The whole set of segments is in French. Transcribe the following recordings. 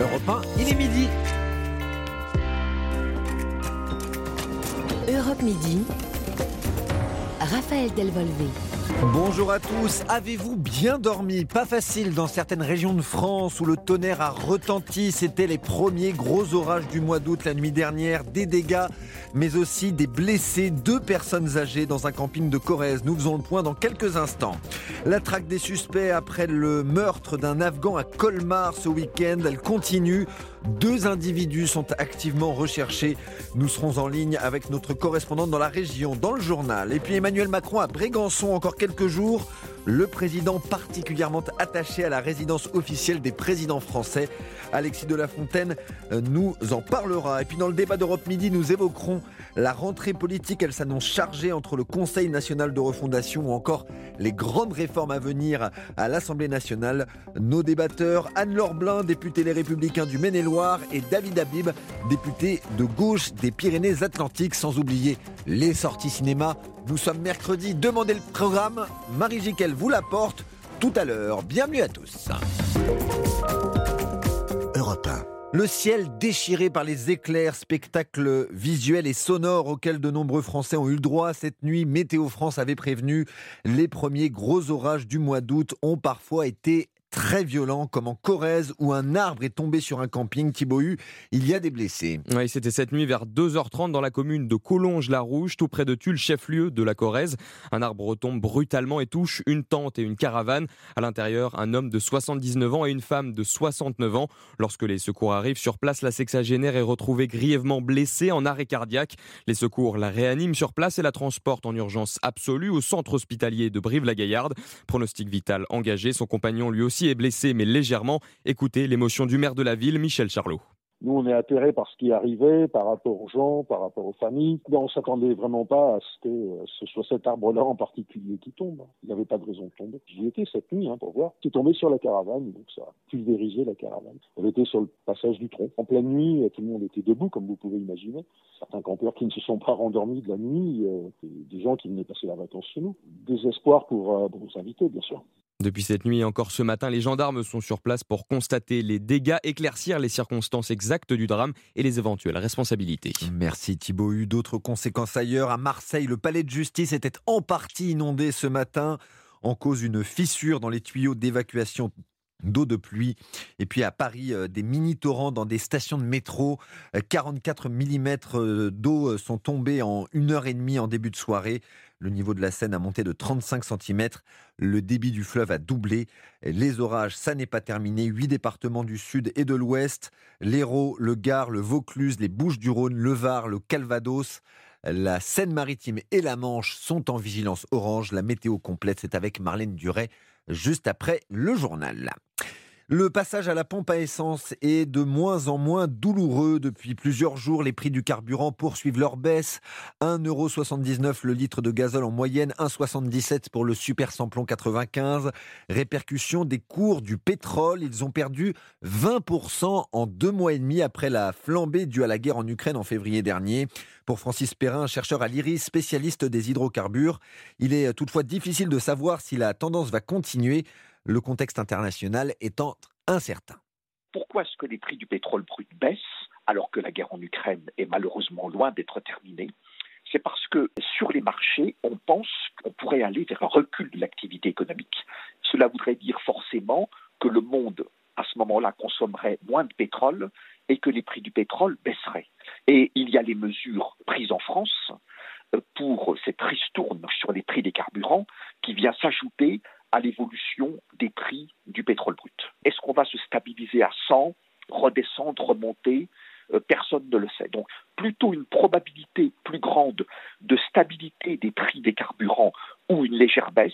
Europe 1, il est midi. Europe Midi. Raphaël Delvolvé. Bonjour à tous, avez-vous bien dormi? Pas facile dans certaines régions de France où le tonnerre a retenti. C'était les premiers gros orages du mois d'août la nuit dernière. Des dégâts, mais aussi des blessés. Deux personnes âgées dans un camping de Corrèze. Nous faisons le point dans quelques instants. La traque des suspects après le meurtre d'un Afghan à Colmar ce week-end, elle continue. Deux individus sont activement recherchés. Nous serons en ligne avec notre correspondante dans la région, dans le journal. Et puis Emmanuel Macron à Brégançon, encore quelques jours. Le président particulièrement attaché à la résidence officielle des présidents français, Alexis de la Fontaine, euh, nous en parlera. Et puis dans le débat d'Europe Midi, nous évoquerons la rentrée politique. Elle s'annonce chargée entre le Conseil national de refondation ou encore les grandes réformes à venir à l'Assemblée nationale. Nos débatteurs, Anne-Laure Blin, députée Les Républicains du Maine-et-Loire, et David Habib, député de gauche des Pyrénées-Atlantiques, sans oublier les sorties cinéma. Nous sommes mercredi, demandez le programme. Marie Jiquel vous l'apporte tout à l'heure. Bienvenue à tous. Europe 1. Le ciel déchiré par les éclairs, spectacles visuels et sonores auxquels de nombreux Français ont eu le droit cette nuit, Météo France avait prévenu, les premiers gros orages du mois d'août ont parfois été très violent, comme en Corrèze, où un arbre est tombé sur un camping. Thibaut il y a des blessés. Oui, c'était cette nuit vers 2h30 dans la commune de Collonges-la-Rouge, tout près de Tulle, chef-lieu de la Corrèze. Un arbre retombe brutalement et touche une tente et une caravane. À l'intérieur, un homme de 79 ans et une femme de 69 ans. Lorsque les secours arrivent sur place, la sexagénaire est retrouvée grièvement blessée en arrêt cardiaque. Les secours la réaniment sur place et la transportent en urgence absolue au centre hospitalier de Brive-la-Gaillarde. Pronostic vital engagé, son compagnon lui aussi est blessé, mais légèrement. Écoutez l'émotion du maire de la ville, Michel Charlot. Nous, on est atterrés par ce qui arrivait, par rapport aux gens, par rapport aux familles. on s'attendait vraiment pas à ce que euh, ce soit cet arbre-là en particulier qui tombe. Il n'y avait pas de raison de tomber. J'y étais cette nuit hein, pour voir. C'est tombé sur la caravane, donc ça a pulvérisé la caravane. Elle était sur le passage du tronc. En pleine nuit, tout le monde était debout, comme vous pouvez imaginer. Certains campeurs qui ne se sont pas rendormis de la nuit, euh, des gens qui venaient passer la vacances chez nous. Désespoir pour, euh, pour nos invités, bien sûr. Depuis cette nuit et encore ce matin, les gendarmes sont sur place pour constater les dégâts, éclaircir les circonstances exactes du drame et les éventuelles responsabilités. Merci Thibaut. Eu d'autres conséquences ailleurs. À Marseille, le palais de justice était en partie inondé ce matin en cause d'une fissure dans les tuyaux d'évacuation d'eau de pluie. Et puis à Paris, euh, des mini-torrents dans des stations de métro. 44 euh, mm euh, d'eau sont tombés en une heure et demie en début de soirée. Le niveau de la Seine a monté de 35 cm. Le débit du fleuve a doublé. Les orages, ça n'est pas terminé. Huit départements du sud et de l'ouest. L'Hérault, le Gard, le Vaucluse, les Bouches-du-Rhône, le Var, le Calvados. La Seine-Maritime et la Manche sont en vigilance orange. La météo complète, c'est avec Marlène Duret, juste après le journal. Le passage à la pompe à essence est de moins en moins douloureux depuis plusieurs jours. Les prix du carburant poursuivent leur baisse. 1,79€ le litre de gazole en moyenne, 1,77€ pour le super samplon 95. Répercussion des cours du pétrole. Ils ont perdu 20% en deux mois et demi après la flambée due à la guerre en Ukraine en février dernier. Pour Francis Perrin, chercheur à l'IRIS, spécialiste des hydrocarbures, il est toutefois difficile de savoir si la tendance va continuer le contexte international étant incertain. Pourquoi est-ce que les prix du pétrole brut baissent alors que la guerre en Ukraine est malheureusement loin d'être terminée? C'est parce que sur les marchés, on pense qu'on pourrait aller vers un recul de l'activité économique. Cela voudrait dire forcément que le monde, à ce moment-là, consommerait moins de pétrole et que les prix du pétrole baisseraient. Et il y a les mesures prises en France euh, pour cette ristourne sur les prix des carburants qui vient s'ajouter à l'évolution des prix du pétrole brut. Est-ce qu'on va se stabiliser à 100, redescendre, remonter? Euh, Personne ne le sait. Donc plutôt une probabilité plus grande de stabilité des prix des carburants ou une légère baisse,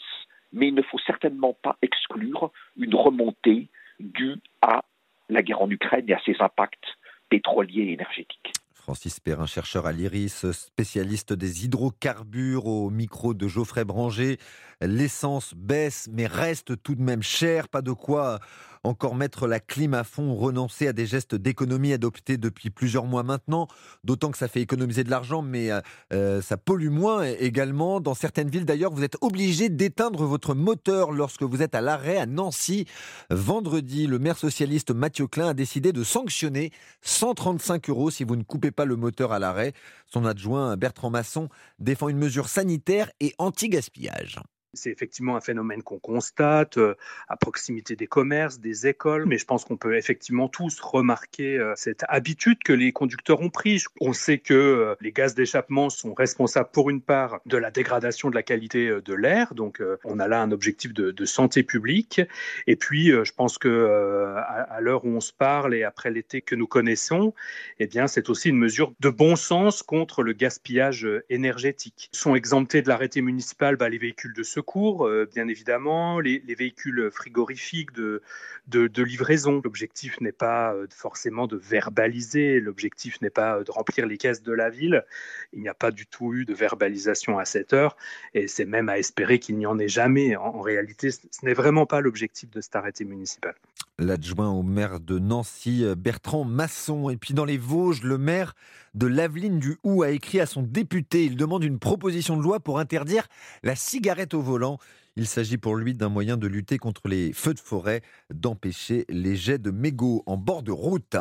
mais il ne faut certainement pas exclure une remontée due à la guerre en Ukraine et à ses impacts pétroliers et énergétiques. Francis Perrin, chercheur à l'IRIS, spécialiste des hydrocarbures au micro de Geoffrey Branger. L'essence baisse mais reste tout de même chère, pas de quoi encore mettre la clim à fond, renoncer à des gestes d'économie adoptés depuis plusieurs mois maintenant, d'autant que ça fait économiser de l'argent, mais euh, euh, ça pollue moins également. Dans certaines villes d'ailleurs, vous êtes obligé d'éteindre votre moteur lorsque vous êtes à l'arrêt à Nancy. Vendredi, le maire socialiste Mathieu Klein a décidé de sanctionner 135 euros si vous ne coupez pas le moteur à l'arrêt. Son adjoint Bertrand Masson défend une mesure sanitaire et anti-gaspillage. C'est effectivement un phénomène qu'on constate euh, à proximité des commerces, des écoles, mais je pense qu'on peut effectivement tous remarquer euh, cette habitude que les conducteurs ont pris. On sait que euh, les gaz d'échappement sont responsables pour une part de la dégradation de la qualité de l'air, donc on a là un objectif de, santé publique. Et puis, je pense que à, l'heure où on se parle et après l'été que nous connaissons, eh bien, c'est aussi une mesure de bon sens contre le gaspillage énergétique. Sont exemptés de l'arrêté municipal bah, les véhicules de secours cours, euh, bien évidemment, les, véhicules frigorifiques de, livraison. L'objectif n'est pas euh, forcément de verbaliser, l'objectif n'est pas de remplir les caisses de la ville. Il n'y a pas du tout eu de verbalisation à cette heure, et c'est même à espérer qu'il n'y en ait jamais. En, réalité, ce n'est vraiment pas l'objectif de cet arrêté municipal. L'adjoint au maire de Nancy, Bertrand Masson, et puis dans les Vosges, le maire de Laveline du Hou a écrit à son député. Il demande une proposition de loi pour interdire la cigarette au volant. Il s'agit pour lui d'un moyen de lutter contre les feux de forêt, d'empêcher les jets de mégots en bord de route.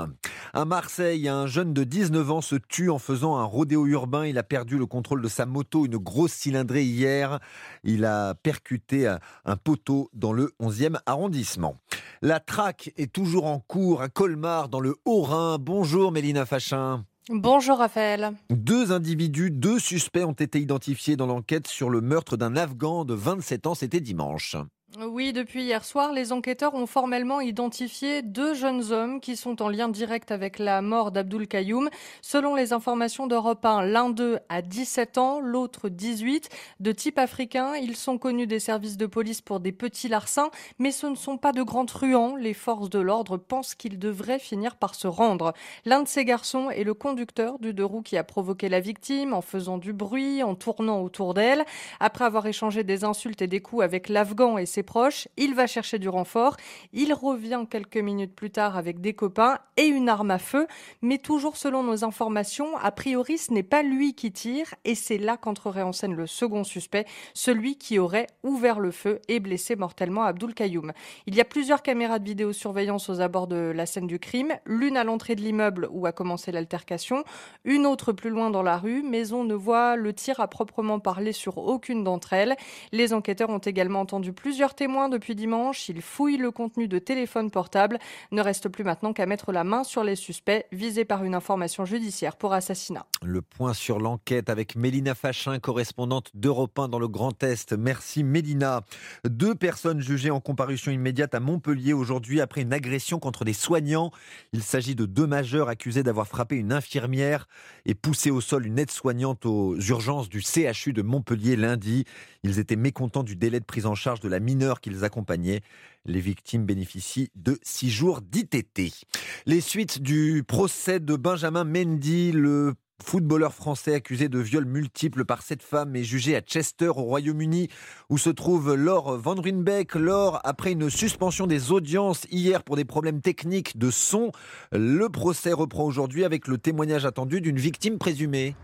À Marseille, un jeune de 19 ans se tue en faisant un rodéo urbain. Il a perdu le contrôle de sa moto, une grosse cylindrée hier. Il a percuté un poteau dans le 11e arrondissement. La traque est toujours en cours à Colmar, dans le Haut-Rhin. Bonjour Mélina Fachin. Bonjour Raphaël. Deux individus, deux suspects ont été identifiés dans l'enquête sur le meurtre d'un Afghan de 27 ans, c'était dimanche. Oui, depuis hier soir, les enquêteurs ont formellement identifié deux jeunes hommes qui sont en lien direct avec la mort d'Abdul Kayoum. Selon les informations d'Europe 1, l'un d'eux a 17 ans, l'autre 18. De type africain, ils sont connus des services de police pour des petits larcins, mais ce ne sont pas de grands truands. Les forces de l'ordre pensent qu'ils devraient finir par se rendre. L'un de ces garçons est le conducteur du deux roues qui a provoqué la victime en faisant du bruit, en tournant autour d'elle. Après avoir échangé des insultes et des coups avec l'Afghan et ses proche, il va chercher du renfort, il revient quelques minutes plus tard avec des copains et une arme à feu, mais toujours selon nos informations, a priori ce n'est pas lui qui tire et c'est là qu'entrerait en scène le second suspect, celui qui aurait ouvert le feu et blessé mortellement Abdul Kayoum. Il y a plusieurs caméras de vidéosurveillance aux abords de la scène du crime, l'une à l'entrée de l'immeuble où a commencé l'altercation, une autre plus loin dans la rue, mais on ne voit le tir à proprement parler sur aucune d'entre elles. Les enquêteurs ont également entendu plusieurs témoin depuis dimanche. Il fouille le contenu de téléphone portable. Ne reste plus maintenant qu'à mettre la main sur les suspects visés par une information judiciaire pour assassinat. Le point sur l'enquête avec Mélina Fachin, correspondante d'Europe 1 dans le Grand Est. Merci Mélina. Deux personnes jugées en comparution immédiate à Montpellier aujourd'hui après une agression contre des soignants. Il s'agit de deux majeurs accusés d'avoir frappé une infirmière et poussé au sol une aide-soignante aux urgences du CHU de Montpellier lundi. Ils étaient mécontents du délai de prise en charge de la mineure qu'ils accompagnaient. Les victimes bénéficient de six jours d'ITT. Les suites du procès de Benjamin Mendy, le footballeur français accusé de viols multiples par cette femme est jugé à Chester au Royaume-Uni où se trouve Laure Van Runbeck. Laure, après une suspension des audiences hier pour des problèmes techniques de son, le procès reprend aujourd'hui avec le témoignage attendu d'une victime présumée.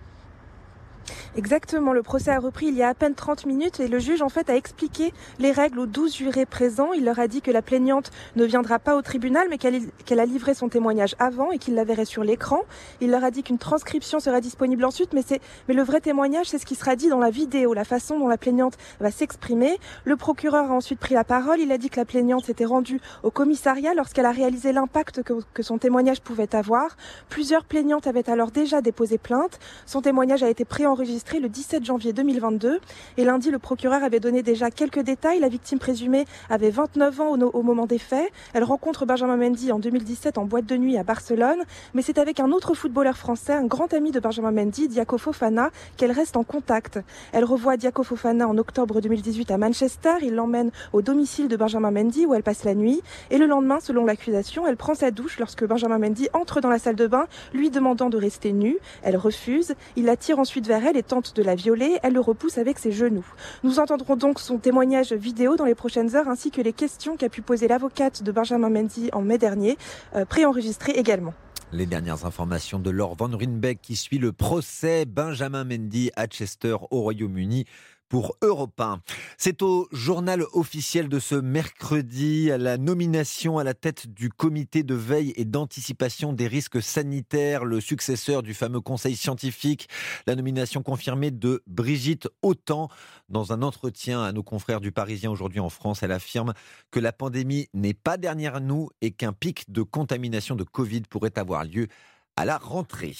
Exactement, le procès a repris il y a à peine 30 minutes et le juge en fait a expliqué les règles aux 12 jurés présents. Il leur a dit que la plaignante ne viendra pas au tribunal mais qu'elle a livré son témoignage avant et qu'il la verrait sur l'écran. Il leur a dit qu'une transcription sera disponible ensuite mais, mais le vrai témoignage c'est ce qui sera dit dans la vidéo, la façon dont la plaignante va s'exprimer. Le procureur a ensuite pris la parole, il a dit que la plaignante s'était rendue au commissariat lorsqu'elle a réalisé l'impact que, que son témoignage pouvait avoir. Plusieurs plaignantes avaient alors déjà déposé plainte. Son témoignage a été préenregistré le 17 janvier 2022. Et lundi, le procureur avait donné déjà quelques détails. La victime présumée avait 29 ans au, moment des faits. Elle rencontre Benjamin Mendy en 2017 en boîte de nuit à Barcelone. Mais c'est avec un autre footballeur français, un grand ami de Benjamin Mendy, Diaco Fofana, qu'elle reste en contact. Elle revoit Diaco Fofana en octobre 2018 à Manchester. Il l'emmène au domicile de Benjamin Mendy où elle passe la nuit. Et le lendemain, selon l'accusation, elle prend sa douche lorsque Benjamin Mendy entre dans la salle de bain, lui demandant de rester nue. Elle refuse. Il la tire ensuite vers elle et tente de la violer. Elle le repousse avec ses genoux. Nous entendrons donc son témoignage vidéo dans les prochaines heures ainsi que les questions qu'a pu poser l'avocate de Benjamin Mendy en mai dernier, euh, préenregistrées également. Les dernières informations de Laure Van Runbeck qui suit le procès Benjamin Mendy à Chester au Royaume-Uni pour Europe 1. C'est au journal officiel de ce mercredi la nomination à la tête du comité de veille et d'anticipation des risques sanitaires, le successeur du fameux conseil scientifique, la nomination confirmée de Brigitte Autant. Dans un entretien à nos confrères du Parisien aujourd'hui en France, elle affirme que la pandémie n'est pas derrière nous et qu'un pic de contamination de Covid pourrait avoir lieu à la rentrée.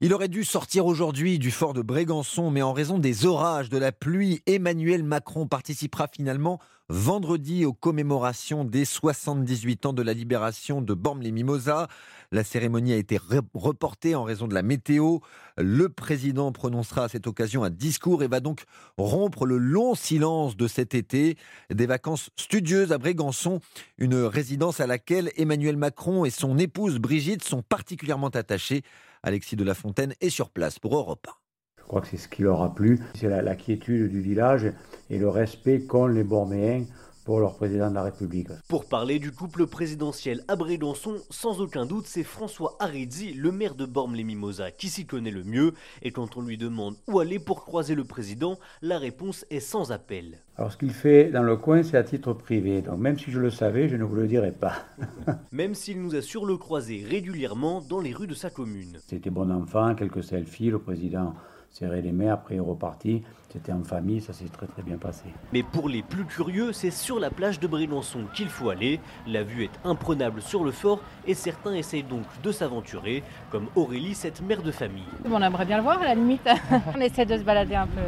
Il aurait dû sortir aujourd'hui du fort de Brégançon, mais en raison des orages, de la pluie, Emmanuel Macron participera finalement vendredi aux commémorations des 78 ans de la libération de Bormes-les-Mimosas. La cérémonie a été reportée en raison de la météo. Le président prononcera à cette occasion un discours et va donc rompre le long silence de cet été. Des vacances studieuses à Brégançon, une résidence à laquelle Emmanuel Macron et son épouse Brigitte sont particulièrement attachés. Alexis de la Fontaine est sur place pour Europe je crois que c'est ce qui leur a plu. C'est la, quiétude du village et le respect qu'ont les Borméens pour leur président de la République. Pour parler du couple présidentiel à Brégançon, sans aucun doute, c'est François Aridzi, le maire de Bormes-les-Mimosas, qui s'y connaît le mieux. Et quand on lui demande où aller pour croiser le président, la réponse est sans appel. Alors ce qu'il fait dans le coin, c'est à titre privé. Donc même si je le savais, je ne vous le dirais pas. même s'il nous assure le croiser régulièrement dans les rues de sa commune. C'était bon enfant, quelques selfies, le président serrer les mains, après il est reparti. C'était en famille, ça s'est très très bien passé. Mais pour les plus curieux, c'est sur la plage de Brélançon qu'il faut aller. La vue est imprenable sur le fort et certains essayent donc de s'aventurer, comme Aurélie, cette mère de famille. On aimerait bien le voir à la limite. on essaie de se balader un peu.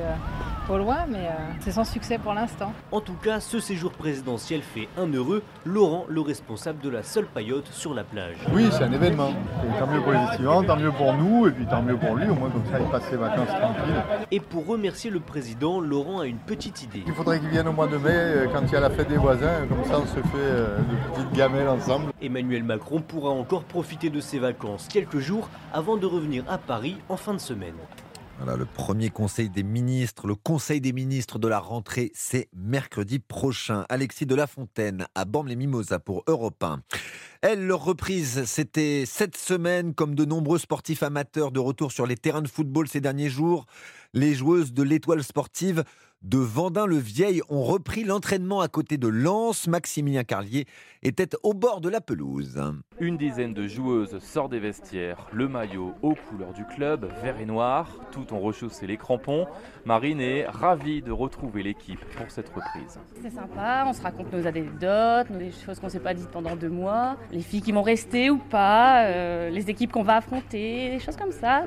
Au loin, mais euh, c'est sans succès pour l'instant. En tout cas, ce séjour présidentiel fait un heureux Laurent, le responsable de la seule paillote sur la plage. Oui, c'est un événement. tant mieux pour les étudiants, tant mieux pour nous, et puis tant mieux pour lui, au moins comme ça il passe ses vacances tranquilles. Et pour remercier le président, Laurent a une petite idée. Il faudrait qu'il vienne au mois de mai, euh, quand il y a la fête des voisins, comme ça on se fait euh, de petites gamelles ensemble. Emmanuel Macron pourra encore profiter de ses vacances quelques jours avant de revenir à Paris en fin de semaine. Le premier conseil des ministres, le conseil des ministres de la rentrée, c'est mercredi prochain. Alexis de la Fontaine à Bormes-les-Mimosas pour Europe 1. Elle, leur reprise, c'était cette semaine, comme de nombreux sportifs amateurs de retour sur les terrains de football ces derniers jours. Les joueuses de l'étoile sportive de Vendin-le-Vieil ont repris l'entraînement à côté de Lens. Maximilien Carlier était au bord de la pelouse. Une dizaine de joueuses sort des vestiaires, le maillot aux couleurs du club, vert et noir, tout ont rechaussé les crampons. Marine est ravie de retrouver l'équipe pour cette reprise. C'est sympa, on se raconte nos anecdotes, des choses qu'on ne s'est pas dites pendant deux mois, les filles qui vont rester ou pas, euh, les équipes qu'on va affronter, des choses comme ça.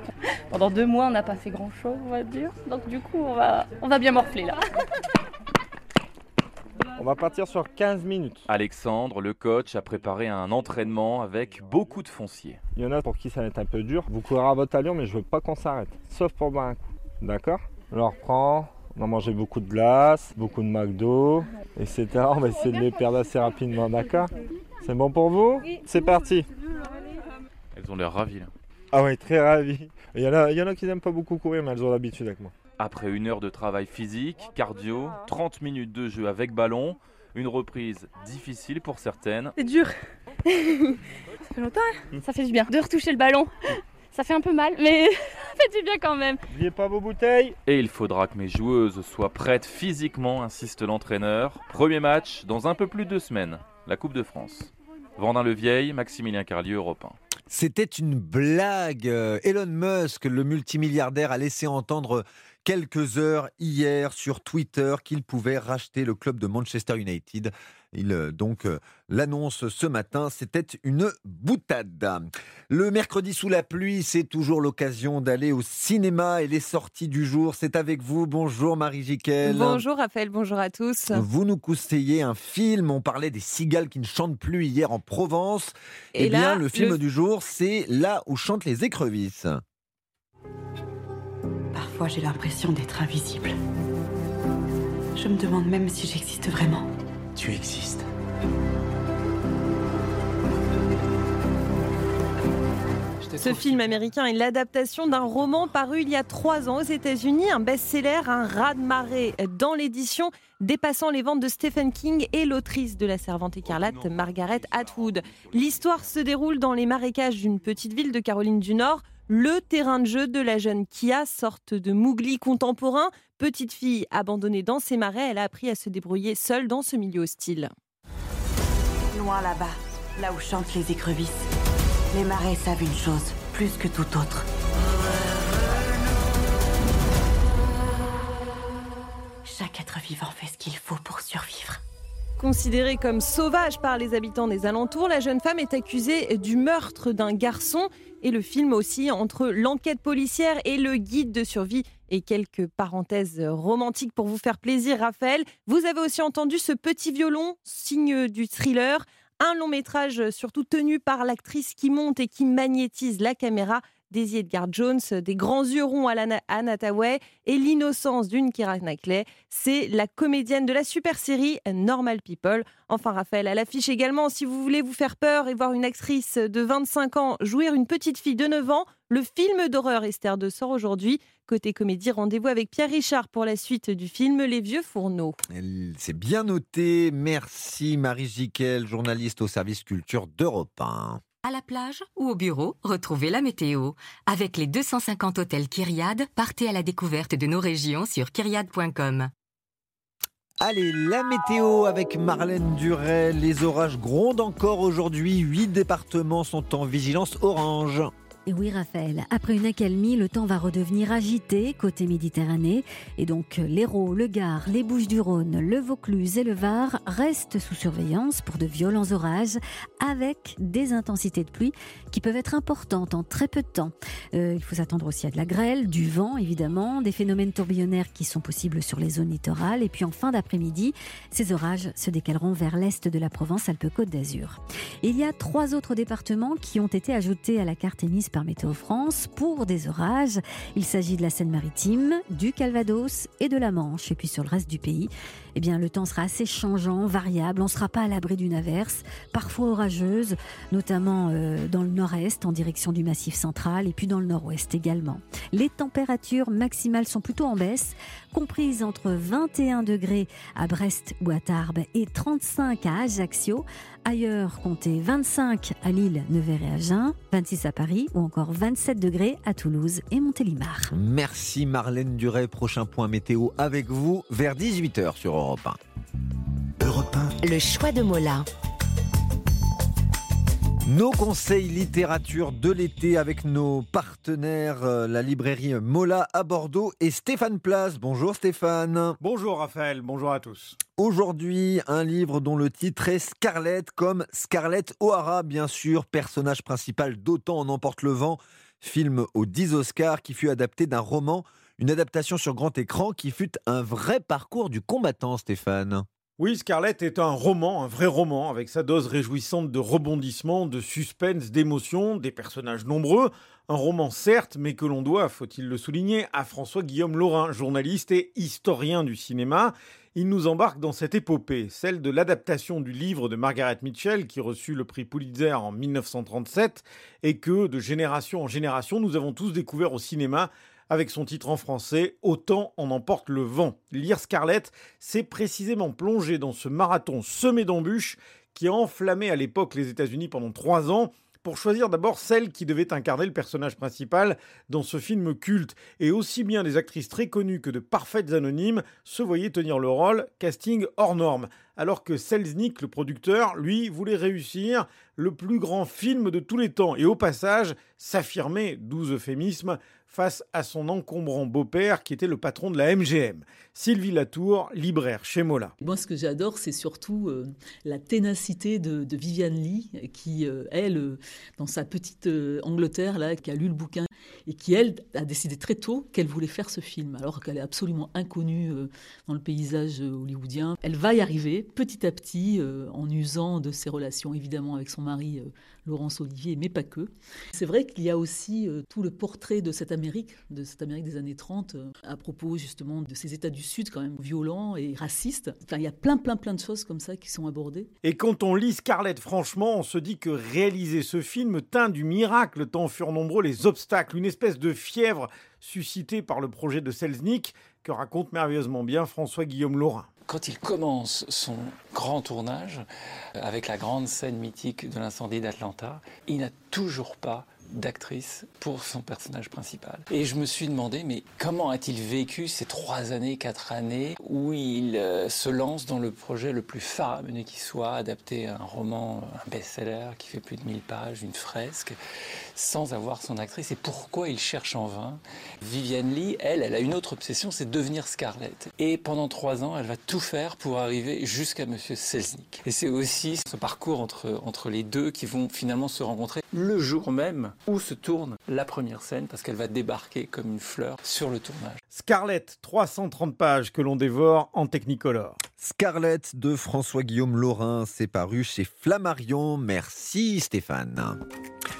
Pendant deux mois, on n'a pas fait grand-chose, on va dire. Donc du coup, on va, on va bien morfler là. On va partir sur 15 minutes. Alexandre, le coach, a préparé un entraînement avec beaucoup de fonciers. Il y en a pour qui ça va être un peu dur. Vous courez à votre allure, mais je veux pas qu'on s'arrête. Sauf pour boire un coup. D'accord? On reprend. On a mangé beaucoup de glace, beaucoup de McDo, etc. On va essayer de les perdre assez rapidement, d'accord? C'est bon pour vous? C'est parti Elles ont l'air ravies là. Ah oui, très ravies. Il y, en a, il y en a qui n'aiment pas beaucoup courir, mais elles ont l'habitude avec moi. Après une heure de travail physique, cardio, 30 minutes de jeu avec ballon, une reprise difficile pour certaines. C'est dur. ça fait longtemps, hein ça fait du bien de retoucher le ballon. Ça fait un peu mal, mais ça fait du bien quand même. N'oubliez pas vos bouteilles. Et il faudra que mes joueuses soient prêtes physiquement, insiste l'entraîneur. Premier match dans un peu plus de deux semaines, la Coupe de France. Vendin-le-Vieil, Maximilien Carlieu, Europe 1. C'était une blague. Euh, Elon Musk, le multimilliardaire, a laissé entendre quelques heures hier sur Twitter qu'il pouvait racheter le club de Manchester United. Il euh, donc euh, l'annonce ce matin, c'était une boutade. Le mercredi sous la pluie, c'est toujours l'occasion d'aller au cinéma et les sorties du jour, c'est avec vous. Bonjour Marie Jiquel. Bonjour Raphaël, bonjour à tous. Vous nous conseillez un film, on parlait des cigales qui ne chantent plus hier en Provence. Et eh bien, le film du jour, c'est Là où chantent les écrevisses. Parfois, j'ai l'impression d'être invisible. Je me demande même si j'existe vraiment. Tu existes. Ce film américain est l'adaptation d'un roman paru il y a trois ans aux États-Unis, un best-seller, un raz-de-marée dans l'édition, dépassant les ventes de Stephen King et l'autrice de La Servante écarlate, Margaret Atwood. L'histoire se déroule dans les marécages d'une petite ville de Caroline du Nord le terrain de jeu de la jeune Kia, sorte de Mougli contemporain. Petite fille abandonnée dans ses marais, elle a appris à se débrouiller seule dans ce milieu hostile. Loin là-bas, là où chantent les écrevisses, les marais savent une chose, plus que tout autre. Chaque être vivant fait ce qu'il faut pour survivre. Considérée comme sauvage par les habitants des alentours, la jeune femme est accusée du meurtre d'un garçon. Et le film aussi entre l'enquête policière et le guide de survie et quelques parenthèses romantiques pour vous faire plaisir, Raphaël. Vous avez aussi entendu ce petit violon, signe du thriller, un long métrage surtout tenu par l'actrice qui monte et qui magnétise la caméra Daisy Edgar Jones, des grands yeux ronds à la Anna et l'innocence d'une Kira Knightley. C'est la comédienne de la super série Normal People. Enfin, Raphaël, à l'affiche également, si vous voulez vous faire peur et voir une actrice de 25 ans jouir une petite fille de 9 ans, le film d'horreur Esther de sort aujourd'hui. Côté comédie, rendez-vous avec Pierre Richard pour la suite du film Les Vieux Fourneaux. C'est bien noté. Merci Marie Jiquel, journaliste au service culture d'Europe 1. À la plage ou au bureau, retrouvez la météo. Avec les 250 hôtels Kyriade, partez à la découverte de nos régions sur kyriade.com. Allez, la météo avec Marlène Duret. Les orages grondent encore aujourd'hui. Huit départements sont en vigilance orange. Et oui, Raphaël, après une accalmie, le temps va redevenir agité côté Méditerranée. Et donc, l'Hérault, le Gard, les Bouches-du-Rhône, le Vaucluse et le Var restent sous surveillance pour de violents orages avec des intensités de pluie qui peuvent être importantes en très peu de temps. Euh, il faut s'attendre aussi à de la grêle, du vent évidemment, des phénomènes tourbillonnaires qui sont possibles sur les zones littorales. Et puis en fin d'après-midi, ces orages se décaleront vers l'est de la Provence-Alpes-Côte d'Azur. Il y a trois autres départements qui ont été ajoutés à la carte émise par Météo France pour des orages. Il s'agit de la Seine-Maritime, du Calvados et de la Manche. Et puis sur le reste du pays, eh bien, le temps sera assez changeant, variable. On ne sera pas à l'abri d'une averse, parfois orageuse, notamment euh, dans le nord-est, en direction du massif central, et puis dans le nord-ouest également. Les températures maximales sont plutôt en baisse, comprises entre 21 degrés à Brest ou à Tarbes et 35 à Ajaccio. Ailleurs, comptez 25 à Lille, Nevers et Agen, 26 à Paris ou encore 27 degrés à Toulouse et Montélimar. Merci Marlène Duret. Prochain point météo avec vous vers 18h sur Europe 1. Europe 1. Le choix de Mola. Nos conseils littérature de l'été avec nos partenaires, euh, la librairie Mola à Bordeaux et Stéphane Place. Bonjour Stéphane. Bonjour Raphaël, bonjour à tous. Aujourd'hui, un livre dont le titre est Scarlett, comme Scarlett O'Hara, bien sûr, personnage principal d'Autant en emporte le vent, film aux 10 Oscars qui fut adapté d'un roman, une adaptation sur grand écran qui fut un vrai parcours du combattant, Stéphane. Oui, Scarlett est un roman, un vrai roman, avec sa dose réjouissante de rebondissements, de suspense, d'émotions, des personnages nombreux. Un roman certes, mais que l'on doit, faut-il le souligner, à François-Guillaume Laurin, journaliste et historien du cinéma. Il nous embarque dans cette épopée, celle de l'adaptation du livre de Margaret Mitchell, qui reçut le prix Pulitzer en 1937, et que, de génération en génération, nous avons tous découvert au cinéma avec son titre en français Autant en emporte le vent. Lire Scarlett, c'est précisément plonger dans ce marathon semé d'embûches qui a enflammé à l'époque les États-Unis pendant trois ans pour choisir d'abord celle qui devait incarner le personnage principal dans ce film culte. Et aussi bien des actrices très connues que de parfaites anonymes se voyaient tenir le rôle, casting hors norme. Alors que Selznick, le producteur, lui, voulait réussir le plus grand film de tous les temps et au passage s'affirmer, doux euphémisme, face à son encombrant beau-père qui était le patron de la MGM. Sylvie Latour, libraire chez Mola. Moi, ce que j'adore, c'est surtout euh, la ténacité de, Viviane Lee, qui, euh, elle, euh, dans sa petite Angleterre, là, qui a lu le bouquin et qui, elle, a décidé très tôt qu'elle voulait faire ce film, alors qu'elle est absolument inconnue dans le paysage hollywoodien. Elle va y arriver petit à petit en usant de ses relations, évidemment, avec son mari Laurence Olivier, mais pas que. C'est vrai qu'il y a aussi tout le portrait de cette Amérique, de cette Amérique des années 30, à propos justement de ces États du Sud quand même violents et racistes. Enfin, il y a plein, plein, plein de choses comme ça qui sont abordées. Et quand on lit Scarlett, franchement, on se dit que réaliser ce film teint du miracle, tant furent nombreux les obstacles, une espèce de fièvre suscitée par le projet de Selznick que raconte merveilleusement bien François-Guillaume Laurin. Quand il commence son grand tournage, avec la grande scène mythique de l'incendie d'Atlanta, il n'a toujours pas d'actrice pour son personnage principal. Et je me suis demandé, mais comment a-t-il vécu ces trois années, quatre années où il euh, se lance dans le projet le plus faramineux qui soit, adapter un roman, un best-seller qui fait plus de 1000 pages, une fresque, sans avoir son actrice? Et pourquoi il cherche en vain? Viviane Lee, elle, elle a une autre obsession, c'est devenir Scarlett. Et pendant trois ans, elle va tout faire pour arriver jusqu'à Monsieur Selznick. Et c'est aussi ce parcours entre, entre les deux qui vont finalement se rencontrer le jour même où se tourne la première scène parce qu'elle va débarquer comme une fleur sur le tournage. Scarlett, 330 pages que l'on dévore en Technicolor. Scarlett de François-Guillaume Laurin, c'est paru chez Flammarion. Merci Stéphane.